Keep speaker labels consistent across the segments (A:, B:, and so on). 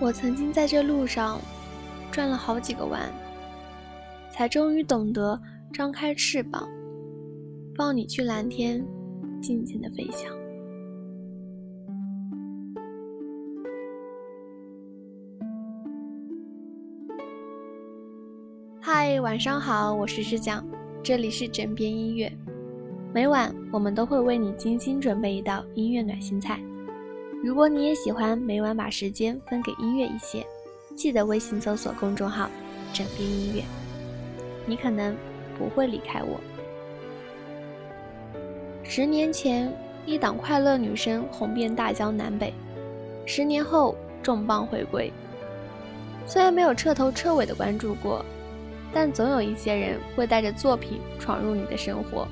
A: 我曾经在这路上转了好几个弯，才终于懂得张开翅膀，抱你去蓝天，尽情的飞翔。嗨，晚上好，我是诗讲，这里是枕边音乐。每晚我们都会为你精心准备一道音乐暖心菜。如果你也喜欢每晚把时间分给音乐一些，记得微信搜索公众号“枕边音乐”，你可能不会离开我。十年前，一档快乐女声红遍大江南北；十年后，重磅回归。虽然没有彻头彻尾的关注过，但总有一些人会带着作品闯入你的生活。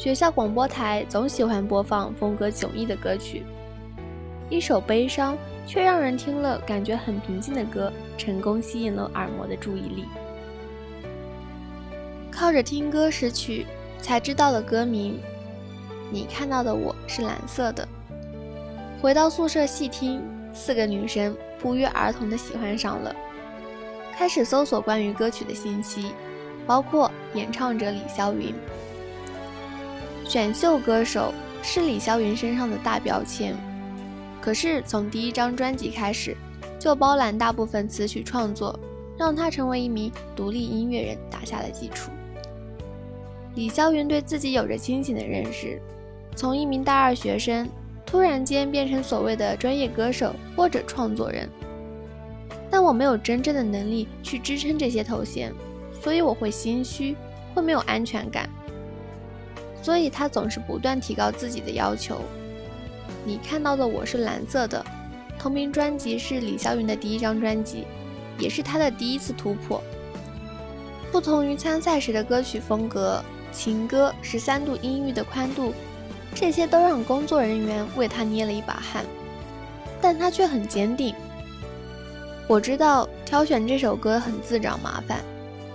A: 学校广播台总喜欢播放风格迥异的歌曲，一首悲伤却让人听了感觉很平静的歌，成功吸引了耳膜的注意力。靠着听歌识曲，才知道了歌名。你看到的我是蓝色的。回到宿舍细听，四个女生不约而同的喜欢上了，开始搜索关于歌曲的信息，包括演唱者李霄云。选秀歌手是李霄云身上的大标签，可是从第一张专辑开始就包揽大部分词曲创作，让他成为一名独立音乐人打下了基础。李霄云对自己有着清醒的认识，从一名大二学生突然间变成所谓的专业歌手或者创作人，但我没有真正的能力去支撑这些头衔，所以我会心虚，会没有安全感。所以他总是不断提高自己的要求。你看到的我是蓝色的，同名专辑是李霄云的第一张专辑，也是他的第一次突破。不同于参赛时的歌曲风格，情歌十三度音域的宽度，这些都让工作人员为他捏了一把汗，但他却很坚定。我知道挑选这首歌很自找麻烦，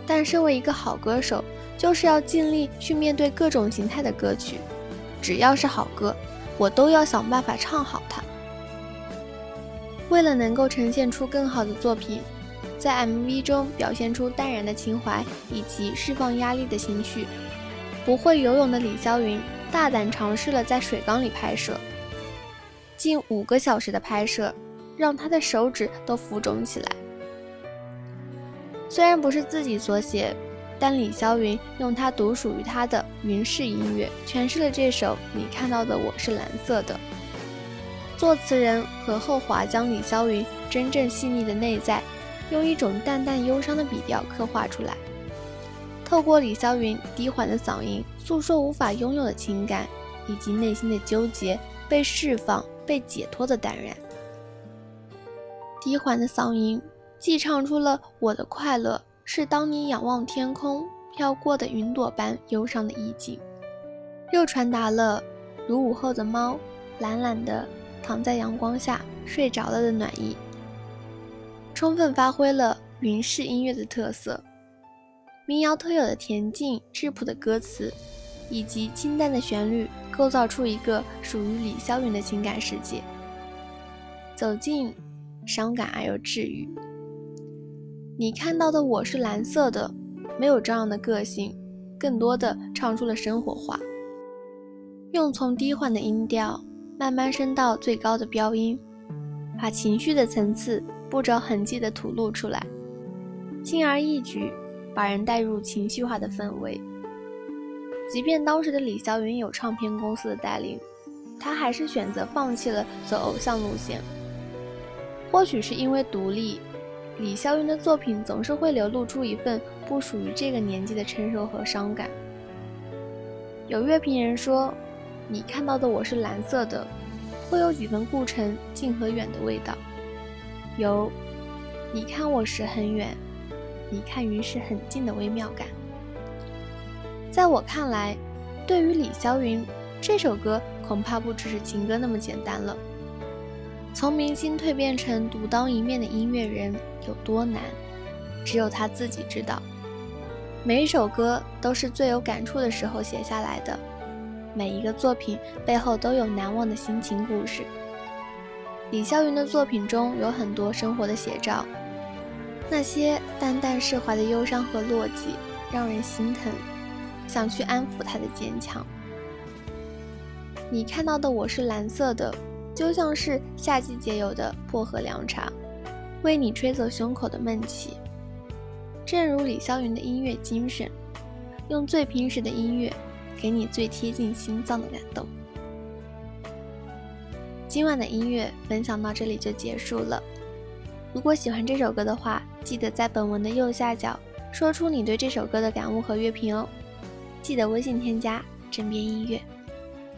A: 但身为一个好歌手。就是要尽力去面对各种形态的歌曲，只要是好歌，我都要想办法唱好它。为了能够呈现出更好的作品，在 MV 中表现出淡然的情怀以及释放压力的情绪，不会游泳的李霄云大胆尝试了在水缸里拍摄，近五个小时的拍摄让他的手指都浮肿起来。虽然不是自己所写。但李霄云用他独属于他的云式音乐诠释了这首《你看到的我是蓝色的》。作词人何厚华将李霄云真正细腻的内在，用一种淡淡忧伤的笔调刻画出来。透过李霄云低缓的嗓音，诉说无法拥有的情感，以及内心的纠结被释放、被解脱的淡然。低缓的嗓音既唱出了我的快乐。是当你仰望天空飘过的云朵般忧伤的意境，又传达了如午后的猫懒懒的躺在阳光下睡着了的暖意，充分发挥了云式音乐的特色，民谣特有的恬静质朴的歌词，以及清淡的旋律，构造出一个属于李霄云的情感世界，走进伤感而又治愈。你看到的我是蓝色的，没有这样的个性，更多的唱出了生活化，用从低缓的音调慢慢升到最高的飙音，把情绪的层次不着痕迹地吐露出来，轻而易举把人带入情绪化的氛围。即便当时的李霄云有唱片公司的带领，他还是选择放弃了走偶像路线，或许是因为独立。李霄云的作品总是会流露出一份不属于这个年纪的成熟和伤感。有乐评人说：“你看到的我是蓝色的，会有几分顾城近和远的味道。有你看我时很远，你看云时很近的微妙感。”在我看来，对于李霄云，这首歌恐怕不只是情歌那么简单了。从明星蜕变成独当一面的音乐人有多难，只有他自己知道。每一首歌都是最有感触的时候写下来的，每一个作品背后都有难忘的心情故事。李霄云的作品中有很多生活的写照，那些淡淡释怀的忧伤和落寂，让人心疼，想去安抚他的坚强。你看到的我是蓝色的，就像是夏季节有的薄荷凉茶，为你吹走胸口的闷气。正如李霄云的音乐精神，用最平实的音乐，给你最贴近心脏的感动。今晚的音乐分享到这里就结束了。如果喜欢这首歌的话，记得在本文的右下角说出你对这首歌的感悟和乐评哦。记得微信添加“枕边音乐”。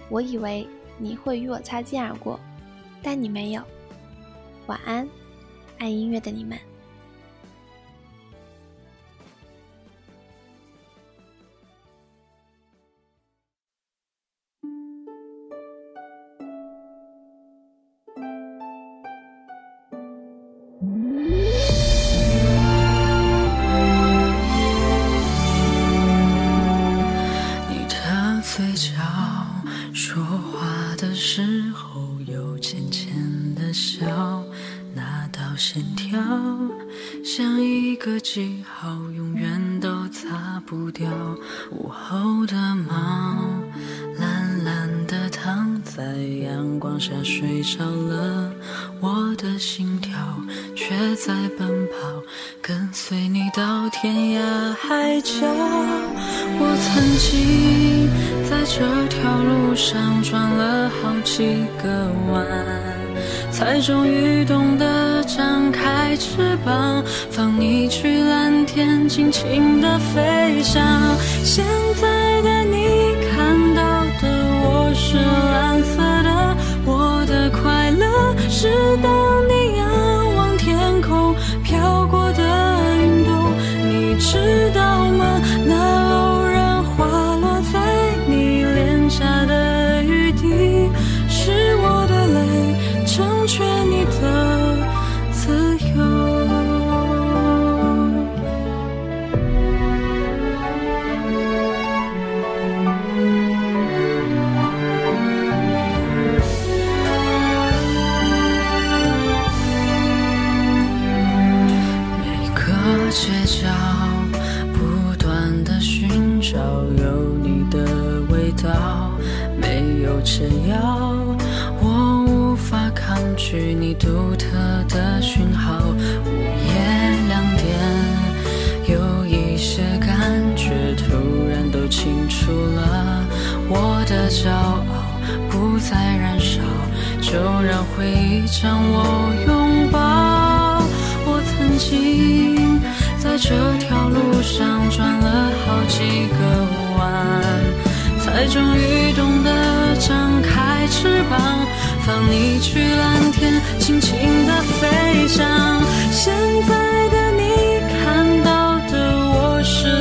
A: 我以为你会与我擦肩而过，但你没有。晚安，爱音乐的你们。
B: 你的嘴角说话的时候有浅浅的笑那道线条像一个记号永远都擦不掉午后的猫。在阳光下睡着了，我的心跳却在奔跑，跟随你到天涯海角。我曾经在这条路上转了好几个弯。才终于懂得张开翅膀，放你去蓝天，尽情的飞翔。现在的你看到的我是蓝，是当你去你独特的讯号，午夜两点，有一些感觉突然都清楚了。我的骄傲不再燃烧，就让回忆将我拥抱。我曾经在这条路上转了好几个弯，才终于懂得张开翅膀。放你去蓝天，轻轻的飞翔。现在的你看到的我，是。